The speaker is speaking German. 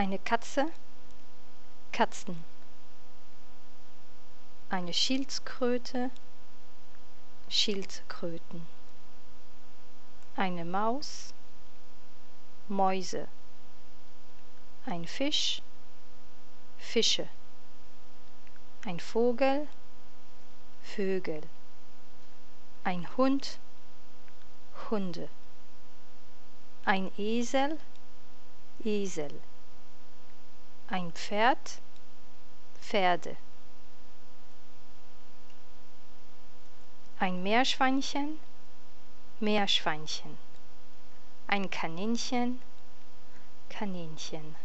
Eine Katze, Katzen. Eine Schildkröte, Schildkröten. Eine Maus, Mäuse. Ein Fisch, Fische. Ein Vogel, Vögel. Ein Hund, Hunde. Ein Esel, Esel. Ein Pferd, Pferde. Ein Meerschweinchen, Meerschweinchen. Ein Kaninchen, Kaninchen.